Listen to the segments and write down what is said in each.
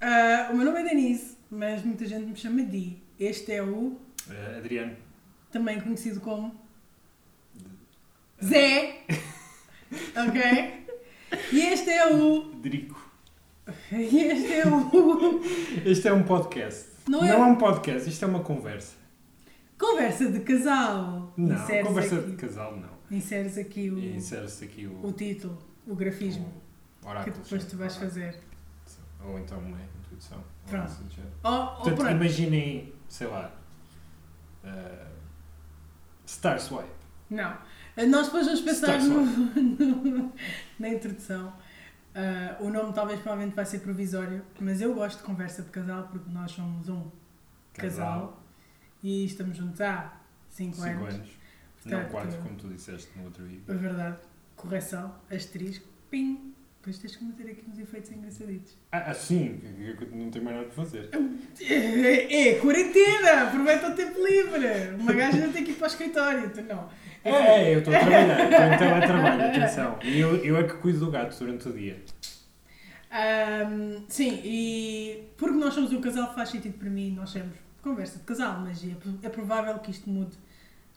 Ah, o meu nome é Denise, mas muita gente me chama Di. Este é o, Eh, Adriano. também conhecido como Zé. ok? E este é o. Drico. E este é o. Este é um podcast. Não Não é- é, um podcast, isto é uma conversa. Conversa de casal. Não, Inseres conversa aqui, de casal não. Inseres aqui o, insere-se aqui o, o título, o grafismo, o oráculo. que depois tu vais fazer. Ou então uma intuição. ou Pronto. do género. Oh, oh, Portanto, imaginem, sei lá, eh, Star Swipe. Não. Nós depois vamos pensar no, no- na introdução. Ah, o nome talvez provavelmente vai ser provisório, mas eu gosto de conversa de casal porque nós somos um casal, e estamos juntos há 5 5 anos. anos. Portanto, Não 4, como tu disseste no outro vídeo. É verdade. Correção, asterisco, pim. Depois tens que meter aqui uns efeitos engraçaditos. Ah, ah, sim, não tenho mais nada para fazer. É, é quarentena! Aproveita o tempo livre! Uma gaja não tem que ir para o escritório, tu não. É, é, eu estou a trabalhar, estou em teletrabalho, atenção. E eu, eu é que cuido do gato durante o dia. Ahm, sim, e porque nós somos um casal faz sentido para mim, nós temos conversa de casal, mas é, é provável que isto mude,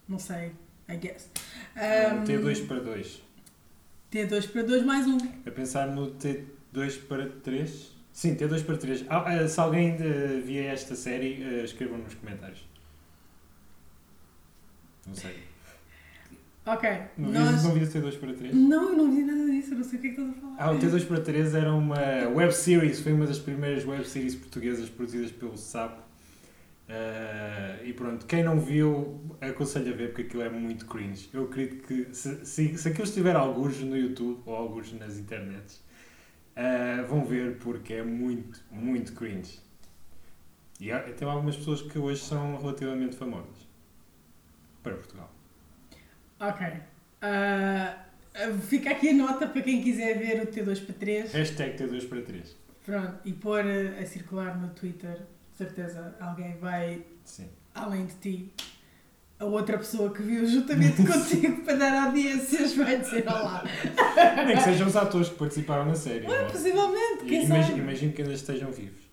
não sei, I guess. Ahm, T2 para 2. T2 para 2 mais um. A pensar no T2 para 3? Sim, T2 para 3. Ah, ah, se alguém via esta série, eh, escrevam nos comentários. Não sei. Ok, Não, nós. não vias T2 para 3? Não, eu não vi nada disso, eu não sei o que é que estás a falar. Ah, o T2 para 3 era uma web series, foi uma das primeiras web series portuguesas produzidas pelo SAP. Ah, e pronto, quem não viu, aconselho a ver porque aquilo é muito cringe. Eu acredito que se, se, se aquilo estiver alguns no YouTube ou alguns nas internets, ah, vão ver porque é muito, muito cringe. E há, tem algumas pessoas que hoje são relativamente famosas para Portugal. Ok. Ah, fica aqui a nota para quem quiser ver o T2 para 3. Hashtag T2 para 3. Pronto, e pôr a circular no Twitter. Certeza alguém vai, Sim. além de ti, a outra pessoa que viu juntamente contigo para dar audiências vai dizer olá. Nem que sejam os atores que participaram na série. é? Possivelmente, quem Imagino, imagino que ainda estejam vivos.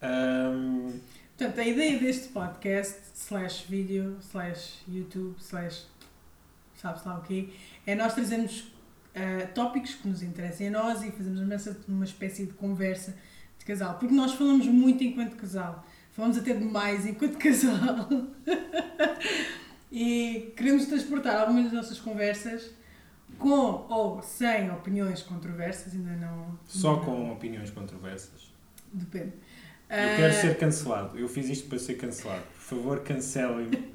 Ahm, Portanto, a ideia deste podcast, slash vídeo, slash YouTube, slash sabe-se lá o quê, é nós trazermos ah, tópicos que nos interessem a nós e fazemos uma, uma espécie de conversa casal. Porque nós falamos muito enquanto casal. Falamos até demais enquanto casal. e queremos transportar algumas das nossas conversas com ou sem opiniões controversas, ainda não... só não- com opiniões controversas. Depende. Eu quero Ah, ser cancelado. Eu fiz isto para ser cancelado. Por favor, cancelem-me.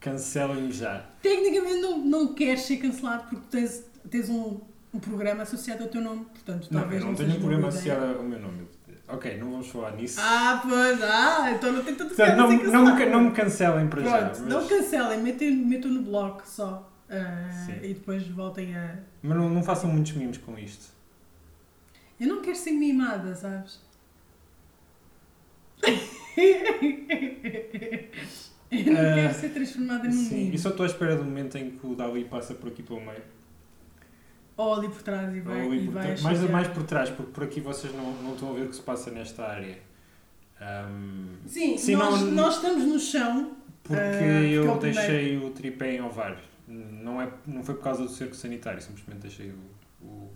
Cancelem-me já. Tecnicamente não, não queres ser cancelado porque tens, tens um, um programa associado ao teu nome, portanto Não, talvez eu não seja tenho um programa associado ao meu nome. Ok, não vamos falar nisso. Ah, pois, ah, então não tem tanto Portanto, não, ser não, me, não me cancelem para já. Pronto, Mas, não cancelem, metam, metam no bloco só Sim. e depois voltem a. mas não, não façam muitos mimos com isto. Eu não quero ser mimada, sabes? Eu não Ah, quero ser transformada num Sim, mimo. e só estou à espera do momento em que o Dali passa por aqui pelo meio. Ou ali por trás e vai, e vai mais, mais por trás, porque por aqui vocês não, não estão a ver o que se passa nesta área. Ahm, Sim, Sim, nós, não- nós estamos no chão porque Ah, porque é eu o primeiro. deixei o tripé em ovário. Não, é, não foi por causa do cerco sanitário, simplesmente deixei o, o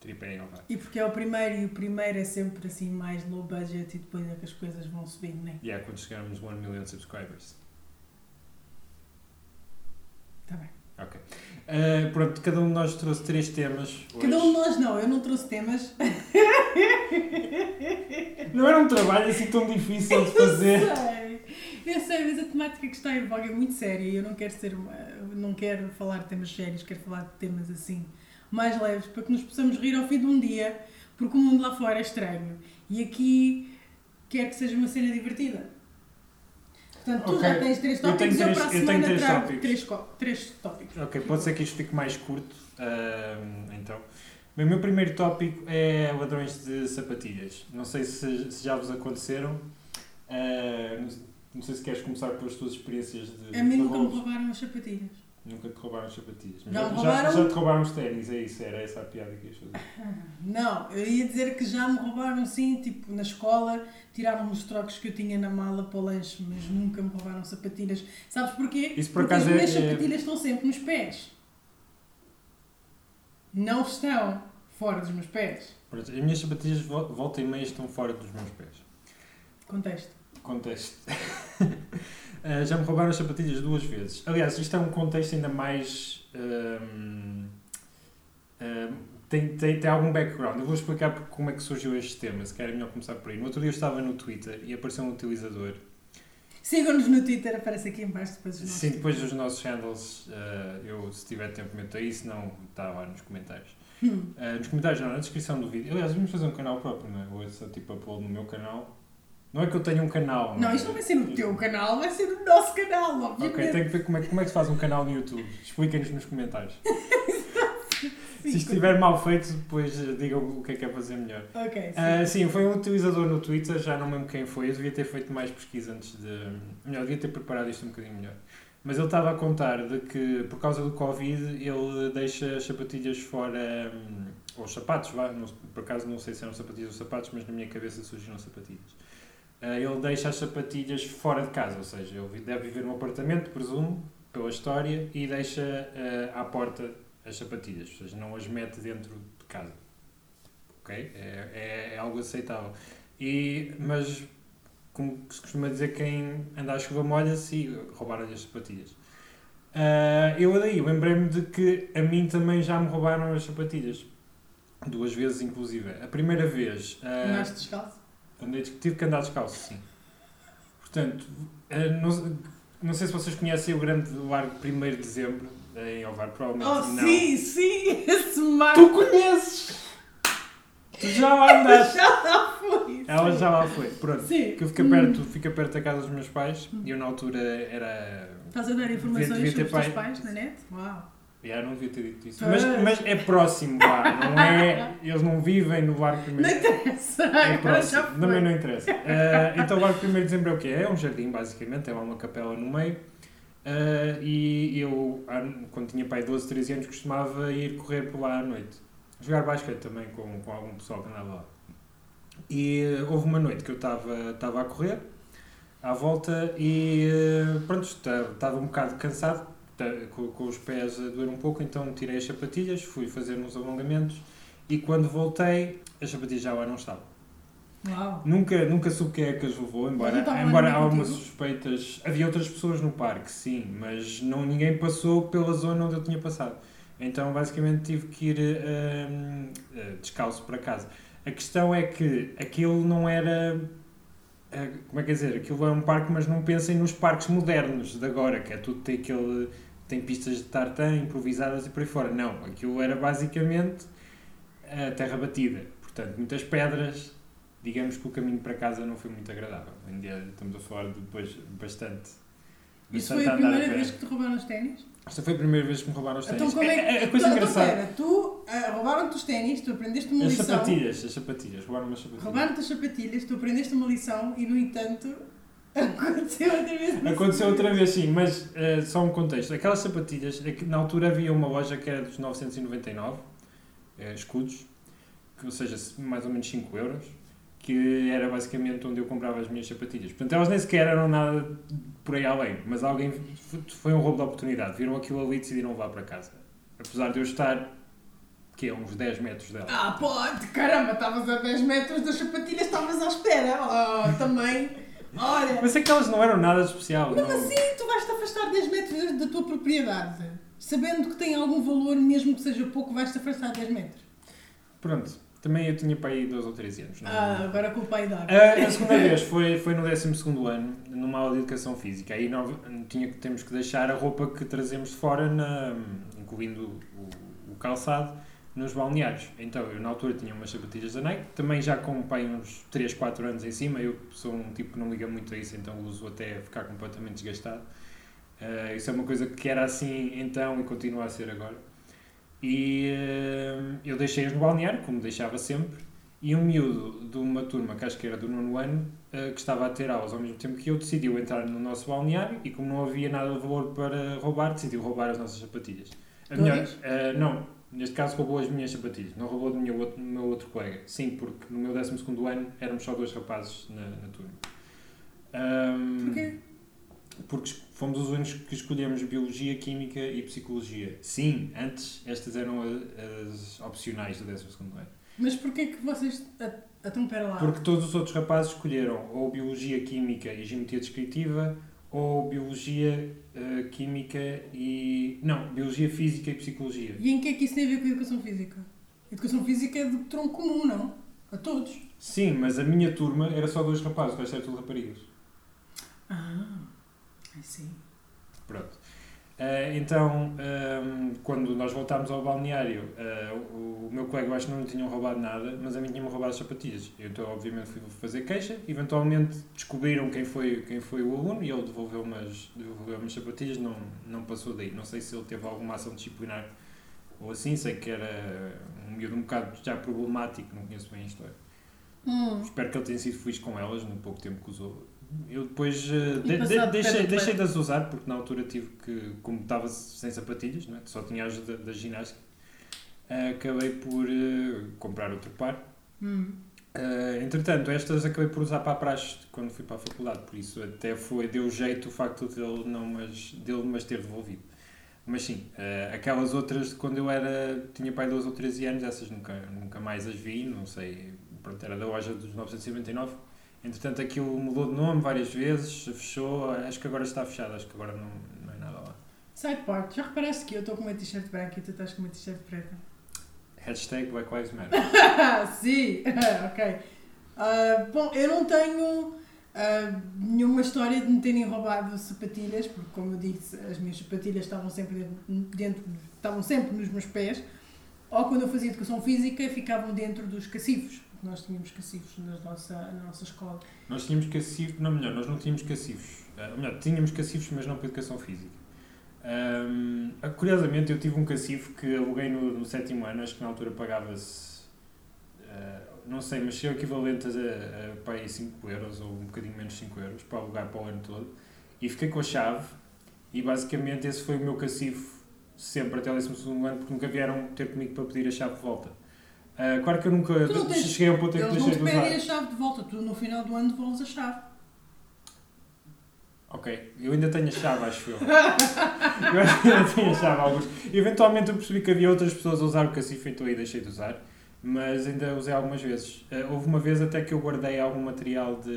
tripé em ovário. E porque é o primeiro e o primeiro é sempre assim mais low budget e depois é que as coisas vão subindo? E é quando chegarmos a 1 million subscribers. Tá bem. Ok. Ah, pronto, cada um de nós trouxe três temas. Hoje. Cada um de nós não, eu não trouxe temas. Não era um trabalho assim tão difícil de fazer. Eu sei, eu sei, mas a temática que está em voga é muito séria e eu não quero ser uma, não quero falar de temas sérios, quero falar de temas assim mais leves para que nos possamos rir ao fim de um dia, porque o mundo lá fora é estranho e aqui quero que seja uma cena divertida. Portanto, tu Ok. já tens três Eu tenho tópicos, eu, três- para a eu tenho semana três trago tópicos. três, três tópicos. Ok, pode ser que isto fique mais curto. ahm, então. Bem, O meu primeiro tópico é ladrões de sapatilhas. Não sei se, se já vos aconteceram. Ah, não, sei se queres começar pelas tuas experiências de, A mim nunca me roubaram as sapatilhas. Nunca te roubaram as sapatilhas. Mas Já me já, roubaram? já te roubaram os ténis, é isso, era essa a piada que ias fazer. Não, eu ia dizer que já me roubaram sim, tipo, na escola, tiraram os trocos que eu tinha na mala para o lanche, mas nunca me roubaram sapatilhas. Sabes porquê? Isso por Porque as minhas é- é- sapatilhas estão sempre nos pés. Não estão fora dos meus pés. As minhas sapatilhas vo- volta e meia estão fora dos meus pés. Contexto. Contexto. Uh, já me roubaram as sapatilhas duas vezes. Aliás, isto é um contexto ainda mais. um, um, tem, tem, tem algum background. Eu vou explicar como é que surgiu este tema, se calhar é melhor começar por aí. No outro dia eu estava no Twitter e apareceu um utilizador. Sigam-nos no Twitter, aparece aqui em baixo depois os nossos. Sim, depois dos nossos handles, uh, eu se tiver tempo meto aí, se não está lá nos comentários. Hum. Uh, nos comentários não, na descrição do vídeo. Aliás, vamos fazer um canal próprio, não é? Ou é só tipo upload no meu canal. Não é que eu tenha um canal. Não, é? isto não vai ser no teu canal, vai ser no nosso canal, obviamente. Ok, tem que ver como é, como é que se faz um canal no YouTube. Expliquem-nos nos comentários. Se isto estiver mal feito, depois eh, digam o que é que é fazer melhor. Ok, sim. Ah, sim, foi um utilizador no Twitter, já não me lembro quem foi. Eu devia ter feito mais pesquisa antes de. Melhor, devia ter preparado isto um bocadinho melhor. Mas ele estava a contar de que, por causa do Covid, ele deixa as sapatilhas fora. hum, Ou os sapatos, vá. por acaso não sei se eram sapatilhas ou sapatos, mas na minha cabeça surgiram sapatilhas. Ah, ele deixa as sapatilhas fora de casa, ou seja, ele deve viver num apartamento, presumo, pela história, e deixa ah, à porta as sapatilhas, ou seja, não as mete dentro de casa. Ok? É, é, é algo aceitável. E, mas, como se costuma dizer, quem anda à chuva molha-se e roubaram-lhe as sapatilhas. Ah, eu daí lembrei-me de que a mim também já me roubaram as sapatilhas. Duas vezes, inclusive. A primeira vez. ah, Andaste descalço? Andei, tive que andar descalço, sim. Portanto, eh, não, não sei se vocês conhecem o grande largo 1 de dezembro em Ovar, provavelmente Oh, não. sim, sim, esse mar. Tu conheces! Tu já lá andaste! Já lá foi. Ela sim. já lá foi. Pronto. Sim. Que eu fica perto, fica perto da casa dos meus pais e eu na altura era. Estás a dar informações sobre os teus pai- pais na net? Uau. Já não devia ter dito isso. Mas, mas é próximo lá, não é? Eles não vivem no largo 1 Não interessa. É próximo, também não interessa. Eh, então, o Largo 1 de Dezembro é o quê? É um jardim, basicamente, é lá uma capela no meio. Eh, e eu, quando tinha pai 12, 13 anos, costumava ir correr por lá à noite. Jogar basquete também com, com algum pessoal que andava lá. E eh, houve uma noite que eu estava a correr, à volta, e pronto, esta- estava um bocado cansado, com, com os pés a doer um pouco, então tirei as sapatilhas, fui fazer uns alongamentos, e quando voltei, as sapatilhas já lá não estavam. Uau. Nunca, nunca soube quem é que as levou, embora, estavam embora lá há umas contigo? suspeitas. Havia outras pessoas no parque, sim, mas não, ninguém passou pela zona onde eu tinha passado. Então, basicamente, tive que ir eh, descalço para casa. A questão é que aquilo não era. eh, Como é que é dizer? Aquilo é um parque, mas não pensem nos parques modernos de agora, que é tudo tem aquele. Tem pistas de tartan improvisadas e por aí fora. Não, aquilo era basicamente a terra batida. Portanto, muitas pedras, digamos que o caminho para casa não foi muito agradável. Ainda estamos a falar de depois bastante. Isso foi a primeira pé. vez que te roubaram os ténis? Esta foi a primeira vez que me roubaram os ténis. Então como é que... a, a- a coisa então, engraçada. Então, pera, tu ah, roubaram-te os ténis, tu aprendeste uma as lição. sapatilhas, as sapatilhas, roubaram as sapatilhas. Roubaram-te as sapatilhas, tu aprendeste uma lição e, no entanto, aconteceu outra vez. Aconteceu outra vez, sim, mas eh, só um contexto. Aquelas sapatilhas, é na altura havia uma loja que era dos 999 eh, escudos, que, ou seja, mais ou menos 5 euros, que era basicamente onde eu comprava as minhas sapatilhas. Portanto, elas nem sequer eram nada por aí além, mas alguém foi um roubo de oportunidade. Viram aquilo ali e decidiram levar para casa. Apesar de eu estar, que é uns 10 metros dela. Ah, pode, caramba, estavas a 10 metros das sapatilhas, estavas à espera. Oh, também. Olha, Mas é que elas não eram nada especial. mesmo não- assim tu vais-te afastar 10 metros da- tua propriedade. Sabendo que tem algum valor, mesmo que seja pouco, vais-te afastar 10 metros. Pronto, também eu tinha para aí 12 ou 13 anos. não- é? Ah, agora com o pai da A, a segunda vez foi, foi no 12 ano, numa aula de Educação Física. Aí nós tinha, temos que deixar a roupa que trazemos de fora, na, incluindo o, o calçado, nos balneários. Então, eu na altura tinha umas sapatilhas da Nike, também já com pai, uns 3, 4 anos em cima. Eu sou um tipo que não liga muito a isso, então uso até ficar completamente desgastado. Ah, isso é uma coisa que era assim então e continua a ser agora. E eh, eu deixei-as no balneário, como deixava sempre, E um miúdo de uma turma, que acho que era do nono ano, uh, que estava a ter aulas ao mesmo tempo que eu, decidiu entrar no nosso balneário e, como não havia nada de valor para roubar, decidiu roubar as nossas sapatilhas. A melhor, uh, não, neste caso roubou as minhas sapatilhas, não roubou do meu outro, do meu outro colega. Sim, porque no meu 12 ano éramos só dois rapazes na, na turma. Um, Porquê? Porque fomos os únicos que escolhemos Biologia, Química e Psicologia. Sim, antes estas eram as opcionais do 12 ano. Mas porquê que vocês... Então, pera lá. Porque todos os outros rapazes escolheram ou Biologia, Química e Geometria Descritiva ou Biologia, uh, Química e... Não, Biologia, Física e Psicologia. E em que é que isso tem a ver com a Educação Física? A Educação Física é de tronco comum, não? A todos. Sim, mas a minha turma era só dois rapazes, o resto era tudo raparigas. Ah, sim. Pronto. Uh, então, um, ehm, quando nós voltámos ao balneário, uh, o, o, meu colega, eu acho que não lhe tinham roubado nada, mas a mim tinham roubado as sapatilhas. Eu, então, obviamente, fui fazer queixa. Eventualmente, descobriram quem foi, quem foi o aluno e ele devolveu-me as, devolveu as sapatilhas. Não, não passou daí. Não sei se ele teve alguma ação disciplinar ou assim. Sei que era um miúdo um bocado já problemático, não conheço bem a história. Hum. Espero que ele tenha sido feliz com elas no pouco tempo que usou eu depois uh, de, de, deixei, deixei de as usar porque na altura tive que, como estava sem sapatilhas, não é? só tinha as da, da ginástica, uh, acabei por uh, comprar outro par. Hum. entretanto, estas acabei por usar para a praxe quando fui para a faculdade, por isso até foi, deu jeito o facto dele, não mas, dele mas ter devolvido. Mas sim, aquelas outras, quando eu era, tinha pai 12 ou 13 anos, essas nunca, nunca mais as vi, não sei, pronto, era da loja dos 999 Entretanto, aquilo mudou de nome várias vezes, fechou, acho que agora está fechado, acho que agora não, não é nada lá. Side part, já reparaste que eu estou com uma t-shirt branca e tu estás com uma t-shirt preta? Hashtag Black Lives Matter. Sim, ok. Uh, bom, eu não tenho uh, nenhuma história de me terem roubado sapatilhas, porque como eu disse, as minhas sapatilhas estavam sempre dentro, dentro estavam sempre nos meus pés, ou quando eu fazia educação física ficavam dentro dos cacifos nós tínhamos cacifos na nossa, na nossa escola. Nós tínhamos cacifos, não melhor, nós não tínhamos cacifos. Uh, melhor, tínhamos cacifos, mas não para educação física. Um, curiosamente, eu tive um cacifo que aluguei no, no sétimo ano, acho que na altura pagava-se, uh, não sei, mas se o equivalente a, a, a para 5 euros ou um bocadinho menos 5 euros para alugar para o ano todo. E fiquei com a chave, e basicamente esse foi o meu cacifo sempre até o 12 ano, porque nunca vieram ter comigo para pedir a chave de volta. Uh, claro que eu nunca tens, cheguei ao ponto em que deixei de usar. Eles não te pedem a chave de volta, tu no final do ano devolves a chave. Ok, eu ainda tenho a chave, acho eu. eu acho que ainda tenho a chave alguns. Eventualmente eu percebi que havia outras pessoas a usar o cacifo, então aí deixei de usar. Mas ainda usei algumas vezes. Uh, houve uma vez até que eu guardei algum material de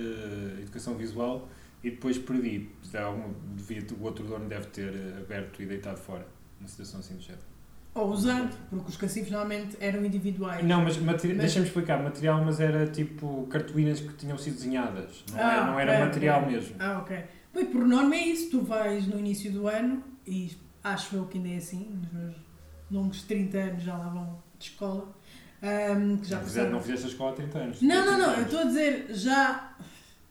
educação visual e depois perdi. Alguma, devia, o outro dono deve ter aberto e deitado fora. Uma situação assim do género. Ou usado, porque os cacifos normalmente eram individuais. Não, mas, mas... deixa-me explicar, material, mas era tipo cartolinas que tinham sido desenhadas, não, ah, não era material okay. mesmo. Ah, ok. Bem, por norma é isso, tu vais no início do ano, e acho eu que ainda é assim, nos meus longos 30 anos já lá vão de escola. Um, que já não, fizeste, não fizeste a escola há 30 anos. Não, não, não, anos. eu estou a dizer, já.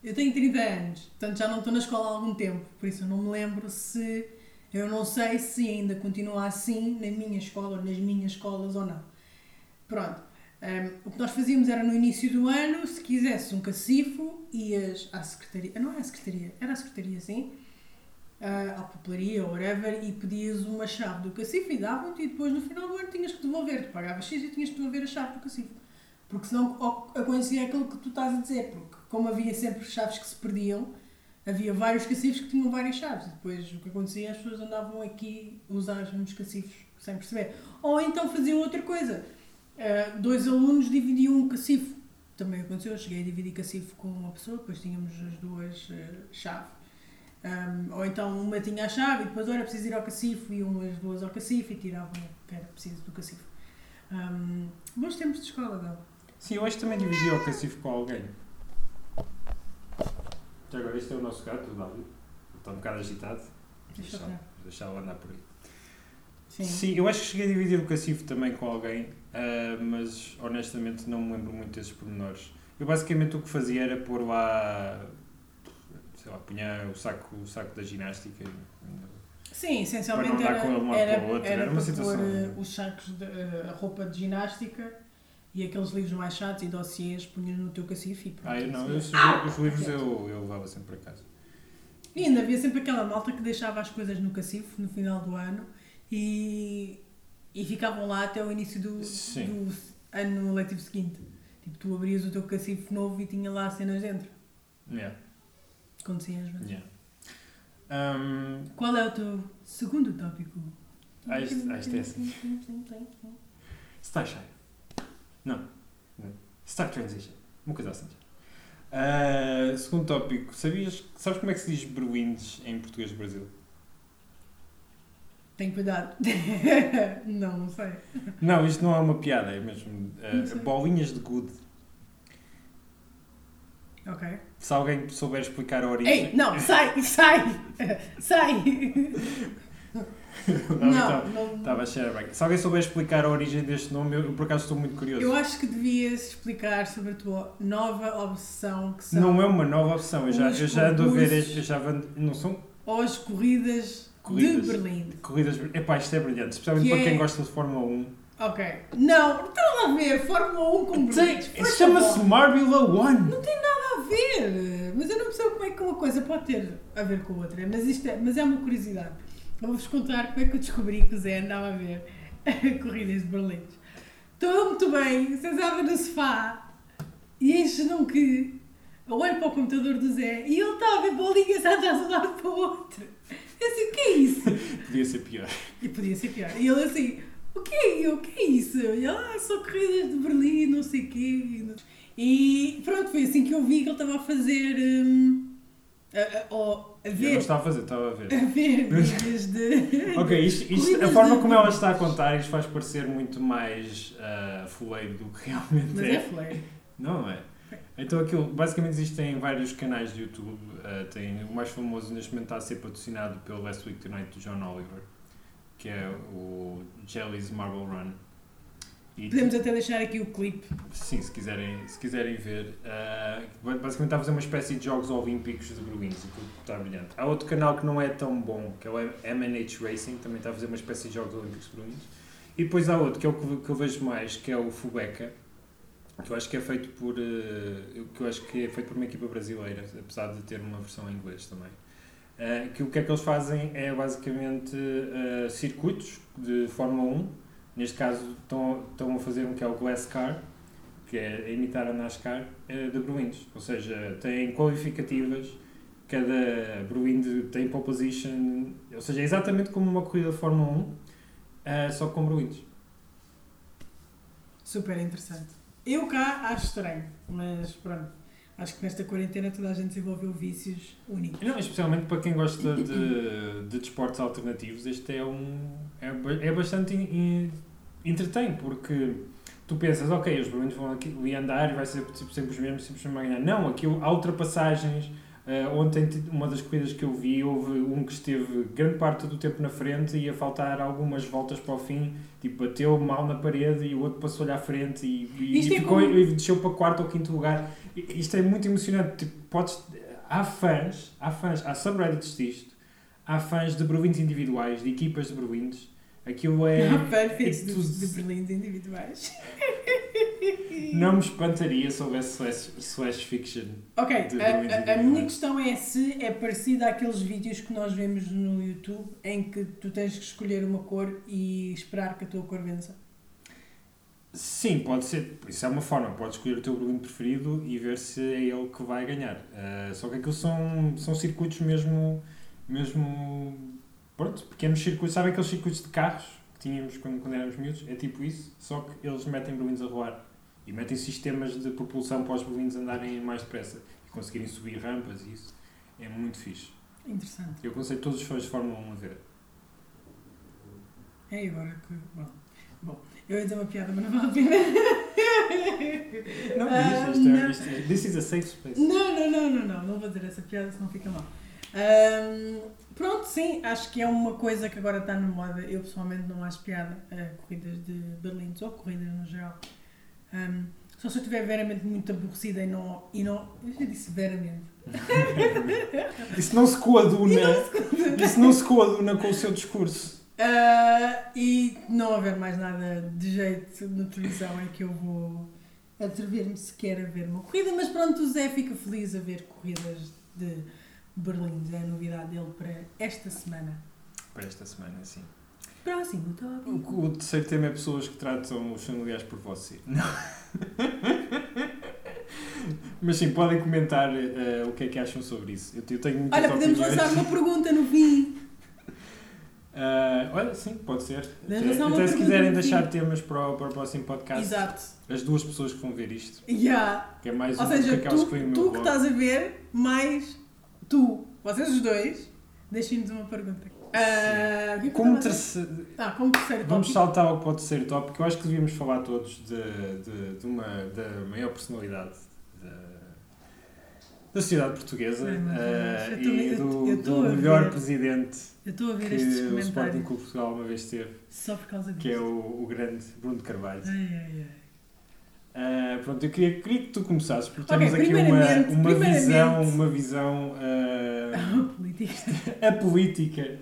Eu tenho 30 anos, portanto já não estou na escola há algum tempo, por isso eu não me lembro se eu não sei se ainda continua assim na minha escola ou nas minhas escolas ou não. Pronto. Um, o que nós fazíamos era no início do ano, se quisesse um cacifo, ias à secretaria. Não é a secretaria, era a secretaria, sim. Uh, à papelaria ou whatever, e pedias uma chave do cacifo e davam-te, e depois no final do ano tinhas que devolver. Tu pagavas X e tinhas que devolver a chave do cacifo. Porque senão acontecia aquilo que tu estás a dizer, porque como havia sempre chaves que se perdiam, havia vários cacifos que tinham várias chaves. Depois o que acontecia, as pessoas andavam aqui a usar os cacifos sem perceber. Ou então faziam outra coisa. Uh, dois alunos dividiam um cacifo. Também aconteceu, eu cheguei a dividir cacifo com uma pessoa, depois tínhamos as duas uh, chaves. Um, ou então uma tinha a chave e depois era preciso ir ao cacifo, iam as duas ao cacifo e tiravam o que era preciso do cacifo. Um, bons tempos de escola, Gal. Sim, eu que também dividia o cacifo com alguém. Já agora, este é o nosso gato, o Dário. Está um bocado agitado. Deixa deixá-lo andar por aí. Sim. Sim, eu acho que cheguei a dividir o cacifo também com alguém, uh, mas honestamente não me lembro muito desses pormenores. Eu basicamente o que fazia era pôr lá, sei lá, punha o saco, o saco da ginástica. Sim, essencialmente era, era, era, era, era uma situação... pôr uh, os sacos de uh, roupa de ginástica E aqueles livros mais chatos e dossiês punhas no teu cacife e pronto. Ah, eu não, eu, os, os livros eu, eu levava sempre para casa. E ainda havia sempre aquela malta que deixava as coisas no cacife no final do ano e, e ficavam lá até o início do, do ano letivo seguinte. Tipo, tu abrias o teu cacife novo e tinha lá cenas dentro. Yeah, Acontecia às vezes. yeah. Um, Qual é o teu segundo tópico? Ah, este- ah, este é assim. Star Shine. Não. não. Star Transition. Uma coisa assim. Ah, segundo tópico. Sabias, sabes como é que se diz Bruindes em português do Brasil? Tem cuidado. não, não sei. Não, isto não é uma piada, é mesmo. sei. bolinhas de good. Ok. Se alguém souber explicar a origem. Ei, não, sai, sai! Sai! Não, Não, então. Estava a cheirar bem. Se alguém souber explicar a origem deste nome, eu, por acaso estou muito curioso. Eu acho que devias explicar sobre a tua nova obsessão que são Não é uma nova opção, eu já, eu já ando a ver, eu já ando, não são as corridas, Corridas. de Berlim. corridas, epá, isto é brilhante, especialmente Que para é- quem gosta de Fórmula 1. Ok. Não, não tem nada a ver. Fórmula 1 com Berlim. chama-se Marbula One. Não tem nada a ver. Mas eu não percebo como é que uma coisa pode ter a ver com a outra. Mas, isto é, mas é uma curiosidade. Vou-vos contar como é que eu descobri que o Zé andava a ver corridas de Berlim. Estou muito bem, sentava no sofá e eis não que eu olho para o computador do Zé e ele está a ver bolinhas a andar de um lado para o outro. Eu assim, o que é isso? Podia ser pior. E podia ser pior. E ele assim, o que é, o que é isso? E ele, ah, são corridas de Berlim, não sei o quê. E pronto, foi assim que eu vi que ele estava a fazer. hum, a, a, ou a Eu não ver, estava a fazer, estava a ver. a ver vídeos de. Ok, isto, isto- a forma como ela está a contar, isto faz parecer muito mais uh, fuleiro do que realmente Mas é. é flare. Não é? Então aquilo, basicamente existem vários canais de YouTube. uh, tem, o mais famoso neste momento está a ser patrocinado pelo Last Week Tonight do John Oliver, que é o Jelly's Marble Run. E, Podemos até deixar aqui o clipe. sim, se quiserem, se quiserem ver. uh, basicamente está a fazer uma espécie de Jogos Olímpicos de Bruins, está brilhante. Há outro canal que não é tão bom, que é o MNH Racing, também está a fazer uma espécie de Jogos Olímpicos de Bruins. E depois há outro, que é o que, que eu vejo mais, que é o Fubeca, que eu acho que é feito por eh, que eu acho que é feito por uma equipa brasileira, apesar de ter uma versão em inglês também. Eh, que o que é que eles fazem é basicamente circuitos de Fórmula 1. Neste caso estão, estão a fazer um que é o Glass Car, que é a imitar a NASCAR eh, de Bruins. Ou seja, têm qualificativas, cada Bruin tem pole position, ou seja, é exatamente como uma corrida Fórmula 1, eh, só com Bruins. Super interessante. Eu cá acho estranho, mas pronto. Acho que nesta quarentena toda a gente desenvolveu vícios únicos. Não, especialmente para quem gosta de, de desportos alternativos, este é um. é, é bastante in, in- porque tu pensas, ok, os Bruins vão ali andar e vai ser tipo, sempre os mesmos, sempre os mesmos a ganhar. Não, aqui há ultrapassagens. Eh, ontem, uma das corridas que eu vi, houve um que esteve grande parte do tempo na frente e ia faltar algumas voltas para o fim, tipo, bateu mal na parede e o outro passou-lhe à frente e, e, e é ficou, como- e desceu para quarto ou quinto lugar. Isto é muito emocionante. Tipo, podes, há fãs, há fãs, há subreddits disto, há fãs de Bruins individuais, de equipas de Bruins. Aquilo é. Perfeitos é de, Berlim individuais. Não me espantaria se houvesse slash, slash fiction. Ok, a, a- a minha questão é se é parecida àqueles vídeos que nós vemos no YouTube em que tu tens que escolher uma cor e esperar que a tua cor vença. Sim, pode ser. Isso é uma forma. Podes escolher o teu Bruin preferido e ver se é ele que vai ganhar. Ah, só que aquilo são, são circuitos mesmo. mesmo pronto, pequenos circuitos. Sabem aqueles circuitos de carros que tínhamos quando, quando éramos miúdos? É tipo isso, só que eles metem Bruins a rolar. E metem sistemas de propulsão para os Bruins andarem mais depressa e conseguirem subir rampas e isso. É muito fixe. Interessante. Eu aconselho todos os fãs de Fórmula 1 a ver. É agora que. Bom, bom eu ia dizer uma piada, mas não vale a pena. Não, Ah, isto, é- não. isto, é- this is a safe space. Não, não, não, não, não, não vou dizer essa piada, senão fica mal. Ahm, pronto, sim, acho que é uma coisa que agora está na moda. Eu pessoalmente não acho piada a corridas de Berlim ou corridas no geral. Ahm, só se eu estiver veramente muito aborrecida e não. E não eu já disse veramente. Isso não se coaduna. Isso não se coaduna com o seu discurso. Ah, e não haver mais nada de jeito na televisão é que eu vou atrever-me sequer a ver uma corrida, mas pronto, o Zé fica feliz a ver corridas de Berlim, é a novidade dele para esta semana. Para esta semana, sim. Próximo tópico. O, o terceiro tema é pessoas que tratam os familiares por você. Não. Mas sim, podem comentar eh, o que é que acham sobre isso. Eu, eu tenho muitas Olha, podemos opiniões. lançar uma pergunta no fim. Ah, olha, sim, pode ser. Podemos Até, até se quiserem deixar temas para o, para o próximo podcast, Exato. as duas pessoas que vão ver isto, Yeah. que é mais Ou um que seja, aquelas tu, que tu que estás a ver, mais tu, vocês os dois, deixem-nos uma pergunta. Ah, é Como terceiro, Ah, como terceiro Vamos tópico. saltar ao para o terceiro tópico. Eu acho que devíamos falar todos de, de, de uma, da maior personalidade da, da sociedade portuguesa eu tô- e do, eu tô do a melhor ver. presidente que o Sporting Clube Portugal uma vez teve, só por causa disso. que é o, o grande Bruno Carvalho. Ai, ai, ai. Eh, pronto, eu queria, queria que tu começasses, porque Ok, temos aqui uma, uma visão, uma visão eh, Politista. apolítica.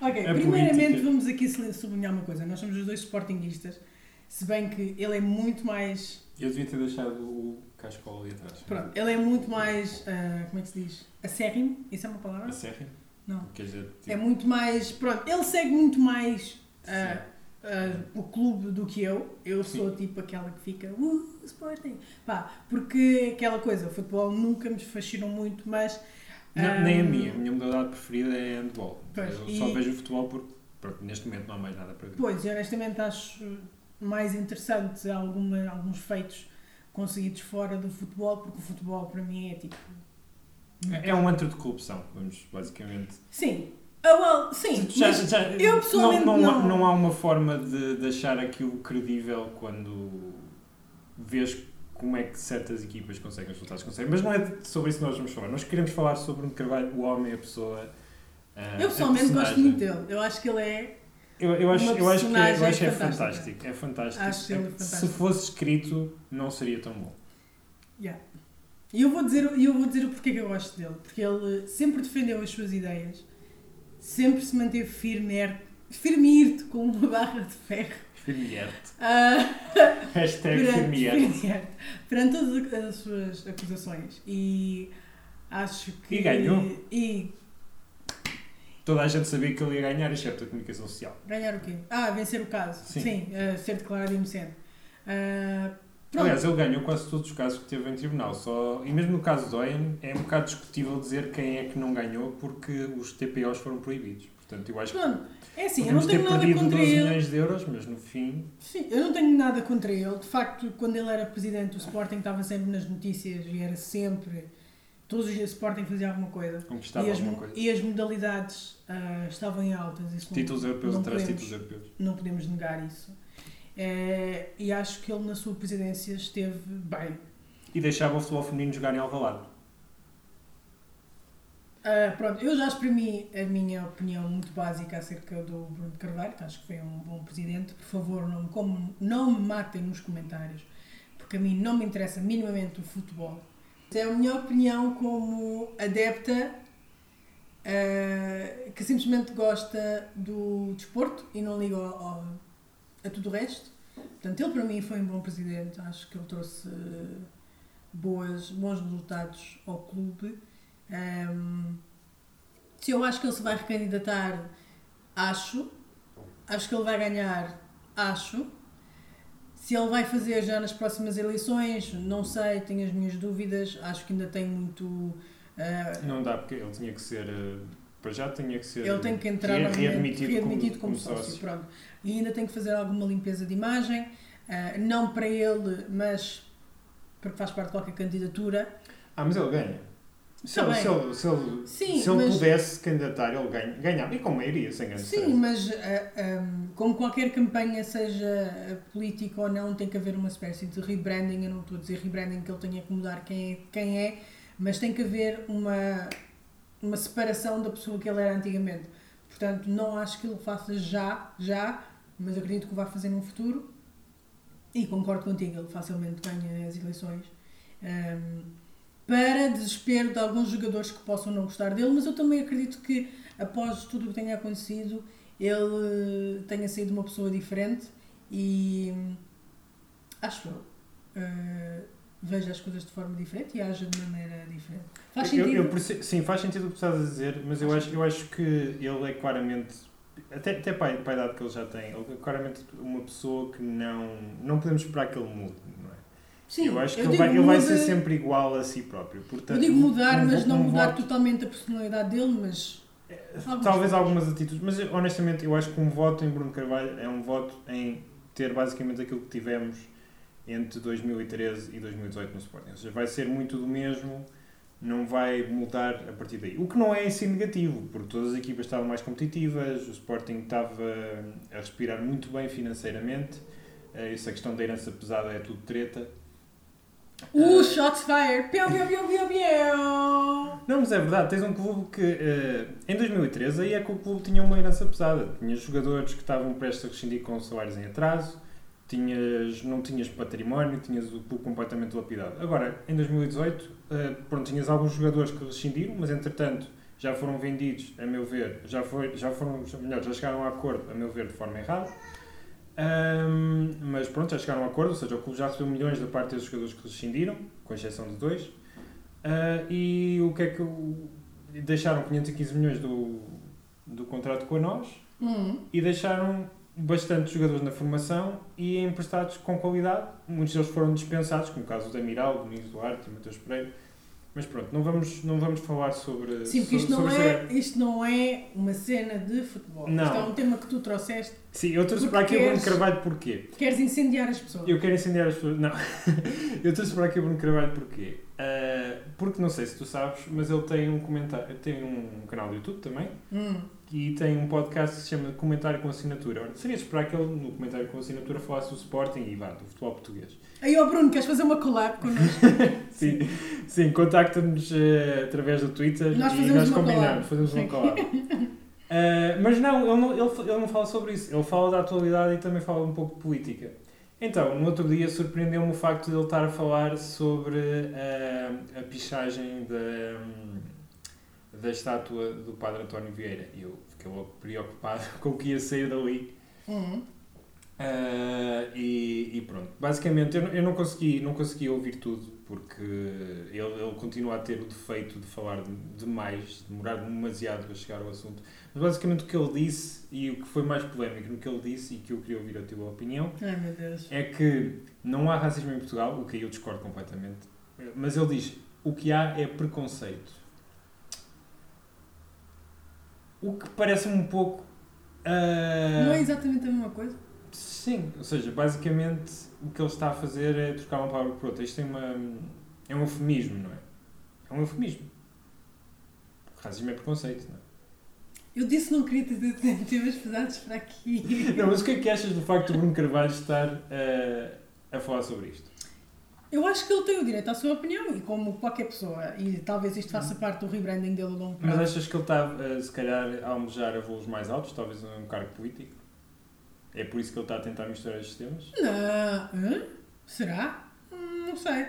Ok, A primeiramente política. vamos aqui sublinhar uma coisa. Nós somos os dois sportinguistas, se bem que ele é muito mais. Eu devia ter deixado o cascola ali atrás. Pronto, ele é muito mais. ah, como é que se diz? Acérrimo? Isso é uma palavra? A sério? Não. Quer dizer, tipo, É muito mais. Pronto, ele segue muito mais ah, sim. ah, o clube do que eu. Eu sou tipo aquela que fica. Uh, Sporting! Pá, porque aquela coisa, o futebol nunca me fascinou muito, mas. Não, nem a ah, minha. A minha modalidade preferida é handball. Pois, eu e- só vejo o futebol porque pronto, neste momento não há mais nada para ver. Pois, e honestamente acho mais interessante alguma, alguns feitos conseguidos fora do futebol, porque o futebol para mim é tipo. É um antro de corrupção, vamos basicamente. Sim. Ah, sim, Já- já- eu pessoalmente não, não, há- não. não há uma forma de, de achar aquilo credível quando vês como é que certas equipas conseguem os resultados conseguem. Mas não é sobre isso que nós vamos falar. Nós queremos falar sobre Bruno Carvalho, o homem, a pessoa. ah, eu pessoalmente a gosto muito dele. Eu acho que ele é. Eu, eu, acho, eu acho que, é, eu acho é fantástico. É fantástico. Acho ele É que fantástico. Se fosse escrito, não seria tão bom. Yeah. E eu vou dizer, eu vou dizer o porquê que eu gosto dele. Porque ele sempre defendeu as suas ideias, sempre se manteve firme, er- firme e irte com uma barra de ferro. Firmierte. Ah, Hashtag perante, Firmierte. perante- perante todas as suas acusações. E acho que. E ganhou. E Toda a gente sabia que ele ia ganhar, exceto a comunicação social. ganhar o quê? Ah, vencer o caso. Sim. ah, ser declarado inocente. Pronto. Aliás, ele ganhou quase todos os casos que teve em tribunal. Só... E mesmo no caso de Oyen, é um bocado discutível dizer quem é que não ganhou porque os TPOs foram proibidos. Portanto, eu acho que Pronto. É assim, eu não tenho nada contra 12 ele. milhões de euros, mas no fim. Sim, eu não tenho nada contra ele. De facto, quando ele era presidente, o Sporting estava sempre nas notícias e era sempre. Todos os dias o Sporting fazia alguma coisa. Conquistava E as, alguma coisa. e as modalidades ah, estavam em altas. Isso não- Títulos europeus não atrás de podemos- títulos europeus. não podemos negar isso. Eh, e acho que ele na sua presidência esteve bem. E deixava o futebol feminino jogar em Alvalade. Ah, pronto, eu já exprimi a minha opinião muito básica acerca do Bruno Carvalho, que acho que foi um bom presidente. Por favor, não me, como, não me matem nos comentários, porque a mim não me interessa minimamente o futebol. É a minha opinião como adepta ah, que simplesmente gosta do desporto e não liga ao- ao- a tudo o resto. Portanto, ele para mim foi um bom presidente, acho que ele trouxe eh, boas, bons resultados ao clube. Ahm, se eu acho que ele se vai recandidatar, acho. Acho que ele vai ganhar, acho. Se ele vai fazer já nas próximas eleições, não sei, tenho as minhas dúvidas. Acho que ainda tem muito. ah, Não dá, porque ele tinha que ser. eh, Para já tinha que ser. ele tem que entrar re- readmitido, readmitido como, como, como sócio. Pronto. E ainda tem que fazer alguma limpeza de imagem. ah, não para ele, mas porque faz parte de qualquer candidatura. Ah, mas ele ganha. Se Tá ele, se ele, se ele, Sim, se ele mas- pudesse se candidatar, ele ganha, ganhava. E com maioria, sem grande Sim, mas ah, ah, como qualquer campanha, seja política ou não, tem que haver uma espécie de rebranding. Eu não estou a dizer rebranding que ele tenha que mudar quem é, quem é mas tem que haver uma, uma separação da pessoa que ele era antigamente. Portanto, não acho que ele faça já, já, mas acredito que o vai fazer num futuro. E concordo contigo, ele facilmente ganha as eleições. Ahm, para desespero de alguns jogadores que possam não gostar dele, mas eu também acredito que após tudo o que tenha acontecido, ele tenha sido uma pessoa diferente e acho eu. Uh, veja as coisas de forma diferente e haja de maneira diferente. Faz sentido? Eu, eu, sim, faz sentido o que estás a dizer, mas eu acho, eu acho que ele é claramente, até, até para, a idade que ele já tem, ele é claramente uma pessoa que não, não podemos esperar que ele mude, não é? Sim, eu acho que ele, vai, ele vai ser sempre igual a si próprio. Portanto, eu digo mudar, um, mas não um mudar voto, totalmente a personalidade dele, mas... Talvez algumas atitudes, mas honestamente eu acho que um voto em Bruno Carvalho é um voto em ter basicamente aquilo que tivemos entre 2013 e 2018 no Sporting. Ou seja, vai ser muito do mesmo, não vai mudar a partir daí. O que não é em si negativo, porque todas as equipas estavam mais competitivas, o Sporting estava a respirar muito bem financeiramente, eh, essa questão da herança pesada é tudo treta. Uh, shots fired! Piu, piu, piu, piu, piu. Não, mas é verdade, tens um clube que uh, em 2013 aí é que o clube tinha uma herança pesada. Tinha jogadores que estavam prestes a rescindir com salários em atraso, tinhas, não tinhas património, tinhas o clube completamente lapidado. Agora, em 2018, uh, pronto, tinhas alguns jogadores que rescindiram, mas entretanto já foram vendidos, a meu ver, já, foi, já foram, melhor, já chegaram a acordo, a meu ver, de forma errada. Um, mas pronto, já chegaram a acordo, ou seja, o clube já recebeu milhões da parte dos jogadores que rescindiram, com exceção de dois. Uh, e o que é que. O, deixaram 515 milhões do, do contrato com a nós Uhum. e deixaram bastantes jogadores na formação e emprestados com qualidade. Muitos deles foram dispensados, como o caso do Amiral, do Nunes Duarte e Matheus Pereira. Mas pronto, não vamos, não vamos falar sobre. Sim, porque isto sobre, não, sobre é, isto não é uma cena de futebol. Não. Isto é um tema que tu trouxeste. Sim, eu trouxe para aqui o Bruno Carvalho porquê? Queres incendiar as pessoas. Eu quero incendiar as pessoas. Não. eu trouxe para aqui o Bruno Carvalho porquê? Ah, porque não sei se tu sabes, mas ele tem um comentário, tem um canal do YouTube também Hum. e tem um podcast que se chama Comentário com Assinatura. Ora, seria esperar que ele no comentário com assinatura falasse do Sporting e vá, do futebol português. Aí, ó Bruno, queres fazer uma collab connosco? Sim, sim contacta-nos eh, através do Twitter Nós e nós combinamos, collab. fazemos Sim. uma collab. Eh, mas não ele, não, ele, ele não fala sobre isso, ele fala da atualidade e também fala um pouco de política. Então, no outro dia surpreendeu-me o facto de ele estar a falar sobre eh, a pichagem da, hum, da estátua do Padre António Vieira. E eu fiquei logo preocupado com o que ia sair dali. Hum. Ah, e, e pronto, basicamente eu, não- eu não, consegui, não consegui ouvir tudo porque ele, ele continua a ter o defeito de falar de- demais, demorar demasiado a chegar ao assunto. Mas basicamente o que ele disse e o que foi mais polémico no que ele disse e que eu queria ouvir a tua opinião Ai é que não há racismo em Portugal, o que eu discordo completamente, mas ele diz o que há é preconceito. O que parece-me um pouco. ah, Não é exatamente a mesma coisa? Sim, ou seja, basicamente o que ele está a fazer é trocar uma palavra por outra. Isto tem uma, é um eufemismo, não é? É um eufemismo. Racismo é preconceito, não é? Eu disse não queria ter temas pesados para aqui. Não, mas o que é que achas do facto de Bruno Carvalho estar eh, a falar sobre isto? Eu acho que ele tem o direito à sua opinião e como qualquer pessoa, e talvez isto faça parte do rebranding dele a longo Mas prazo. achas que ele está, eh, se calhar, a almejar a voos mais altos, talvez um cargo político? É por isso que ele está a tentar misturar estes temas? Não. Hã? Será? Hum, Não sei.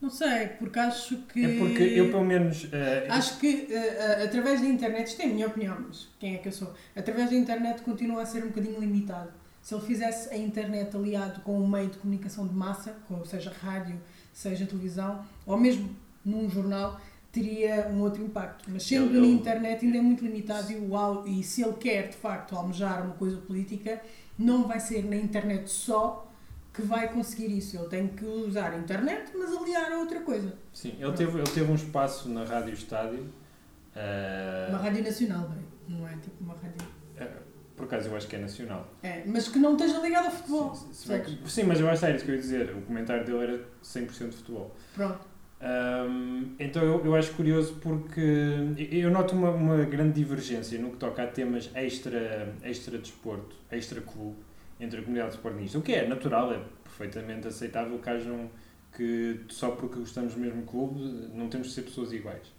Não sei, porque acho que. É porque eu, pelo menos. eh, Acho que eh, através da internet, isto é a minha opinião, mas quem é que eu sou? Através da internet continua a ser um bocadinho limitado. Se ele fizesse a internet aliado com um meio de comunicação de massa, como seja rádio, seja televisão, ou mesmo num jornal, teria um outro impacto. Mas sendo Eu- eu- na internet ainda é muito limitado e, o, e se ele quer de facto almejar uma coisa política, não vai ser na internet só que vai conseguir isso. Ele tem que usar a internet, mas aliar a outra coisa. sim, ele teve, ele teve um espaço na Rádio Estádio. eh, Uma rádio nacional, bem, não é tipo uma rádio. eh, por acaso eu acho que é nacional. É, mas que não esteja ligado ao futebol. Sim, que- sim, mas eu acho que era isso que eu ia dizer. O comentário dele era 100% de futebol. Pronto. Ahm, então eu, eu acho curioso porque eu noto uma, uma grande divergência no que toca a temas extra, extra desporto, extra clube, entre a comunidade sportingista. O que é natural, é perfeitamente aceitável que hajam que só porque gostamos do mesmo clube não temos de ser pessoas iguais.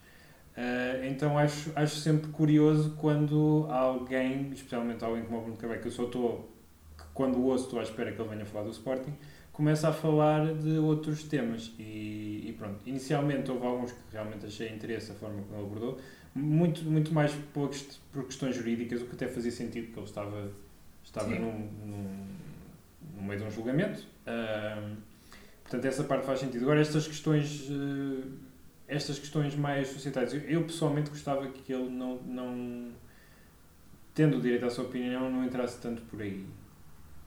Ah, então acho, acho sempre curioso quando alguém, especialmente alguém como o Bruno Carvalho, que eu só estou, quando ouço estou à espera que ele venha falar do Sporting, começa a falar de outros temas. E, e pronto, inicialmente houve alguns que realmente achei interesse a forma como ele abordou, muito, muito mais por, por questões jurídicas, o que até fazia sentido, porque ele estava, estava num, num, no meio de um julgamento. Ahm, portanto, essa parte faz sentido. Agora, estas questões, eh, estas questões mais societais, eu, eu pessoalmente gostava que ele não, não, tendo o direito à sua opinião, não entrasse tanto por aí.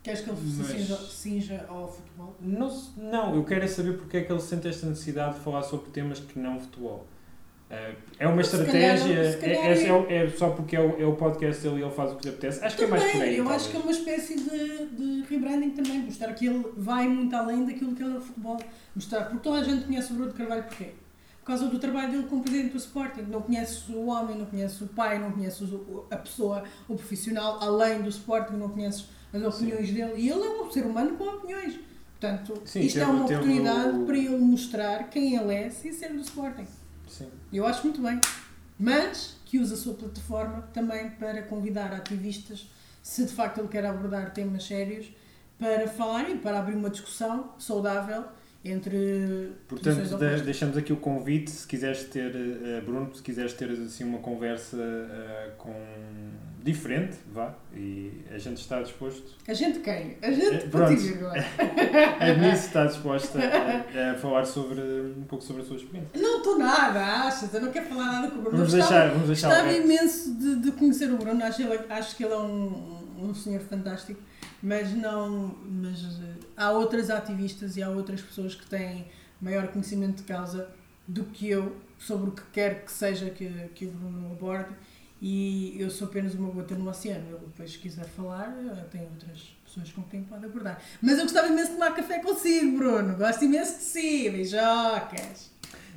Queres que ele se cinja, cinja ao futebol? Não, não, eu quero é saber porque é que ele sente esta necessidade de falar sobre temas que não futebol. Eh, é uma Se estratégia, calhar- se calhar é, é, é- é só porque é o, é o podcast dele e ele faz o que lhe apetece. Acho que é mais por Também, aí. eu talvez. acho que é uma espécie de, de rebranding também, mostrar que ele vai muito além daquilo que é o futebol. Mostrar, porque toda a gente conhece o Bruno de Carvalho porquê? Por causa do trabalho dele como presidente do Sporting. Não conhece o homem, não conhece o pai, não conhece a pessoa, o profissional, além do Sporting, não conheces as opiniões dele. E ele é um ser humano com opiniões. Portanto, Sim, isto é uma oportunidade o- para ele mostrar quem ele é sem ser do Sporting. Sim. Eu acho muito bem. Mas que use a sua plataforma também para convidar ativistas, se de facto ele quer abordar temas sérios, para falar e para abrir uma discussão saudável entre Portanto, de- deixamos aqui o convite, se quiseres ter, eh, Bruno, se quiseres ter assim uma conversa eh, com diferente, vá, e a gente está disposto, A gente quem? A gente pronto. ponto e vírgula. a Denise está disposta a, a falar sobre um pouco sobre a sua experiência. Não estou nada, achas? Eu não quero falar nada com o Bruno. Vamos Eu gostava- deixar, vamos deixar resto. imenso de, de conhecer o Bruno, acho, ele- acho que ele é um, um senhor fantástico, mas não. Mas há outras ativistas e há outras pessoas que têm maior conhecimento de causa do que eu sobre o que quer que seja que, que o Bruno aborde e eu sou apenas uma gota no oceano. Ele depois, se quiser falar, eh, tem outras pessoas com quem pode abordar. Mas eu gostava imenso de tomar café consigo, Bruno. Gosto imenso de si, beijocas.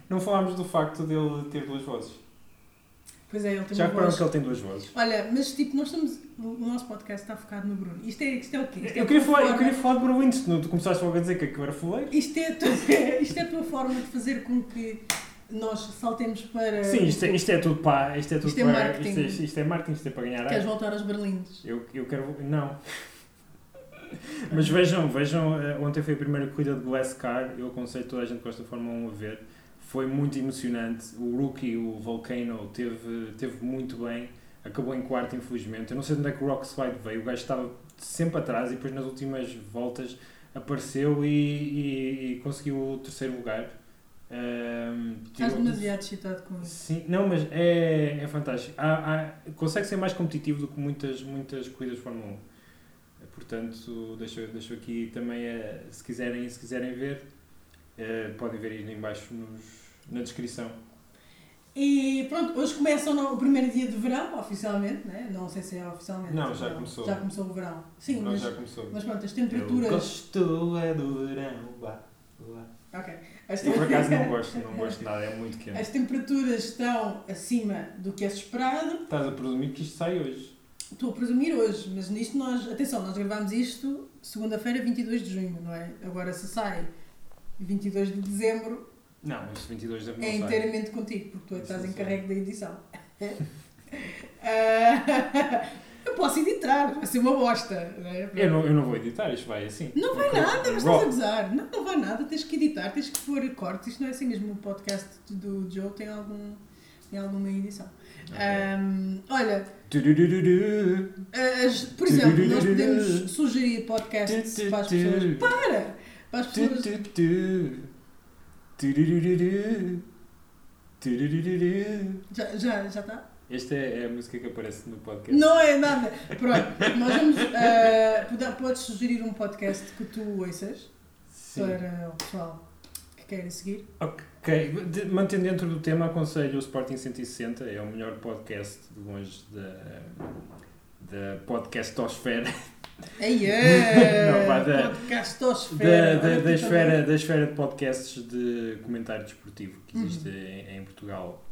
Não falámos do facto dele ter duas vozes. Pois é, ele tem Já uma voz que ele tem duas vozes? Olha, mas tipo, nós estamos. O nosso podcast está focado no Bruno. Isto é, isto é o quê? Isto é Eu queria, falar, eu forma- queria falar de Bruno Winston, tu começaste logo a dizer que eu era fuleiro. Isto é, a tua, isto é a tua forma de fazer com que nós saltemos para. Sim, isto é, isto é tudo pá, isto é tudo Isto é para, marketing. Isto é, isto é marketing, isto é para ganhar Queres ar. voltar aos berlindes? Eu, eu quero. Não. Mas vejam, vejam, eh, ontem foi a primeira corrida de Glass Car, eu aconselho toda a gente que gosta de Fórmula 1 a ver. Foi muito emocionante. O rookie, o Volcano, teve, teve muito bem. Acabou em quarto, infelizmente. Eu não sei de onde é que o Rock Slide veio. O gajo estava sempre atrás e depois nas últimas voltas apareceu e, e- e conseguiu o terceiro lugar. Ahm, Estás demasiado excitado com isso. Sim, não, mas é, é fantástico. Há- há- consegue ser mais competitivo do que muitas, muitas corridas de Fórmula 1. Portanto, deixo, deixo aqui também, eh, se, quiserem, se quiserem ver, eh, podem ver aí em baixo nos, na descrição. E pronto, hoje começa o primeiro dia de verão, oficialmente, né? não sei se é oficialmente. Não, já Não, começou. Já começou o verão. Sim, Não, mas, já começou. mas pronto, as Eu temperaturas. gosto é do verão. Vá, vá. Ok. As Eu por acaso não gosto, não gosto de nada, é muito quente. As temperaturas estão acima do que é esperado. Estás a presumir que isto sai hoje. Estou a presumir hoje, mas nisto nós. Atenção, nós gravamos isto segunda-feira, 22 de junho, não é? Agora se sai 22 de dezembro, Não, este 22 de abril é sai. inteiramente contigo, porque tu é Isso estás sei. carrego da edição. Ah, eu posso editar, vai ser uma bosta. Não, é? Eu não, eu não vou editar, isto vai assim. Não vai Raw. nada, mas estás a gozar. Não, não vai nada, tens que editar, tens que pôr cortes. Isto não é assim mesmo. O podcast do Joe tem, algum, tem alguma edição. Ok. Ahm, olha, Tururururu. as- por exemplo, nós podemos sugerir podcasts para as pessoas. Para! Para as pessoas. tu, tu. Tururururu. Tururururu. Já, já, já está? Esta é a música que aparece no podcast. Não é nada. Pronto, nós vamos. pode- podes sugerir um podcast que tu ouças Sim. para o pessoal que queira seguir. Ok, de- mantendo dentro do tema, aconselho o Sporting 160, é o melhor podcast de longe da, da podcastosfera! Não, da- Podcastosfera. da, esfera, da esfera de podcasts de comentário desportivo que Uhum. existe em, em Portugal,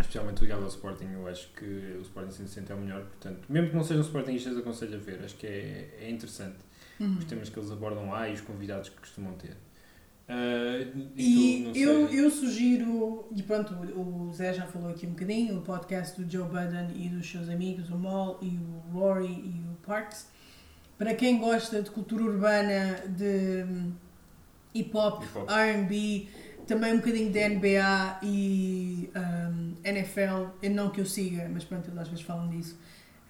especialmente ligado ao Sporting. Eu acho que o Sporting 160 é o melhor, portanto, mesmo que não sejam Sportingistas, aconselho a ver, acho que é, é interessante. Uhum. Os temas que eles abordam lá e os convidados que costumam ter. Ah, E não eu, eu sugiro, e pronto, o Zé já falou aqui um bocadinho, o podcast do Joe Budden e dos seus amigos, o Mol e o Rory e o Parks. Para quem gosta de cultura urbana, de hip hop, Hip hop. RB, também um bocadinho de NBA e um, NFL. Eu não que eu siga, mas pronto, eles às vezes falam disso.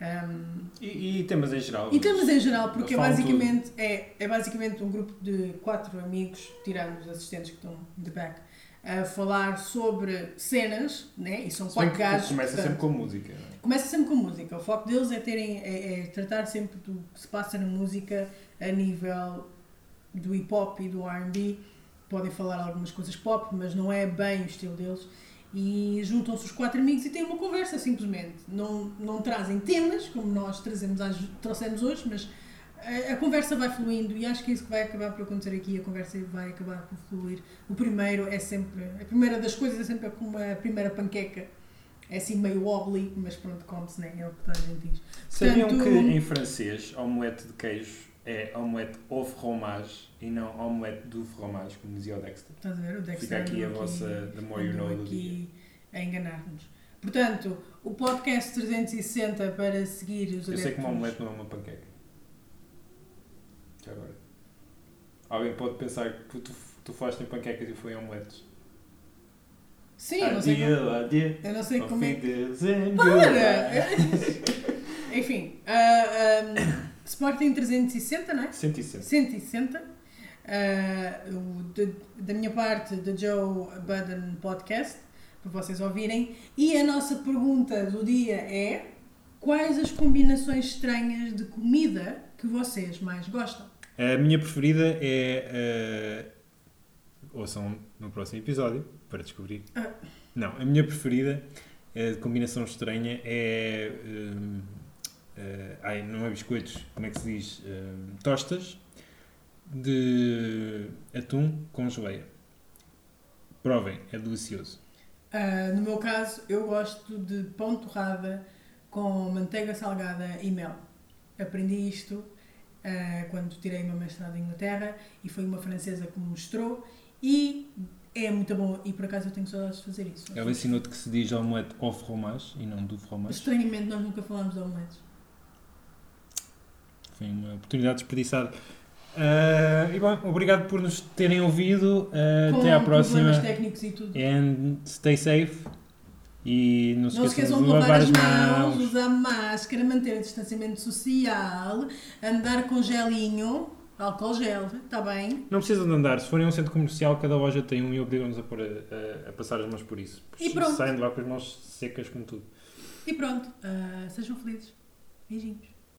Um, E, e temas em geral. e temas em geral, porque é basicamente, é, é basicamente um grupo de quatro amigos, tirando os assistentes que estão de back, a falar sobre cenas, né? E são Se quatro gajos. Começa portanto, sempre com música. não é? Começa sempre com música. O foco deles é, terem, é, é tratar sempre do que se passa na música a nível do hip hop e do RB. Podem falar algumas coisas pop, mas não é bem o estilo deles. E juntam-se os quatro amigos e têm uma conversa, simplesmente. Não, não trazem temas, como nós trazemos, trouxemos hoje, mas a, a conversa vai fluindo e acho que é isso que vai acabar por acontecer aqui. A conversa vai acabar por fluir. O primeiro é sempre. A primeira das coisas é sempre como a primeira panqueca. É assim meio wobbly, mas pronto, come-se, né? É o que toda a gente diz. Sabiam Portanto- que em francês, omelete de queijo é omelete au fromage e não omelete du fromage, como dizia o Dexter. Estás a ver? O Dexter Fica aqui a vossa The More You Know do dia. a enganar-nos. Portanto, o podcast 360 para seguir os Eu sei que uma adeptos- omelete não é uma panqueca. Já agora. Alguém pode pensar que tu, tu falaste em panquecas e foi em omeletes. Sim, eu não sei como, eu não sei como é Wiedersehen, Para! Enfim, ah, ah, Sporting 360, não é? 160. 160. Ah, o de- da minha parte, da Joe Budden Podcast, para vocês ouvirem. E a nossa pergunta do dia é: quais as combinações estranhas de comida que vocês mais gostam? A minha preferida é. Uh, ouçam no próximo episódio para descobrir. Ah. Não, a minha preferida, a de combinação estranha, é. hum, uh, ai, não é biscoitos, como é que se diz? Hum, tostas de atum com geleia. Provem, é delicioso. Ah, no meu caso, eu gosto de pão torrada com manteiga salgada e mel. Aprendi isto ah, quando tirei o meu mestrado em Inglaterra e foi uma francesa que me mostrou e é muito bom e por acaso eu tenho saudades de fazer isso. Ela ensinou-te que se diz omelete au fromage e não do fromage. Estranhamente nós nunca falámos de omeletes. Foi uma oportunidade desperdiçada. Ah, e bom, obrigado por nos terem ouvido. Com até à próxima. problemas técnicos e tudo. And stay safe. E não se Não esqueçam de lavar as mãos. mãos, usar máscara, manter o distanciamento social, andar com gelinho, álcool gel, está bem? Não precisam de andar. Se forem a um centro comercial, cada loja tem um e obrigam-nos a, a, a- passar as mãos por isso. E pronto. Saem de lá com as mãos secas como tudo. E pronto, ah, sejam felizes. Beijinhos.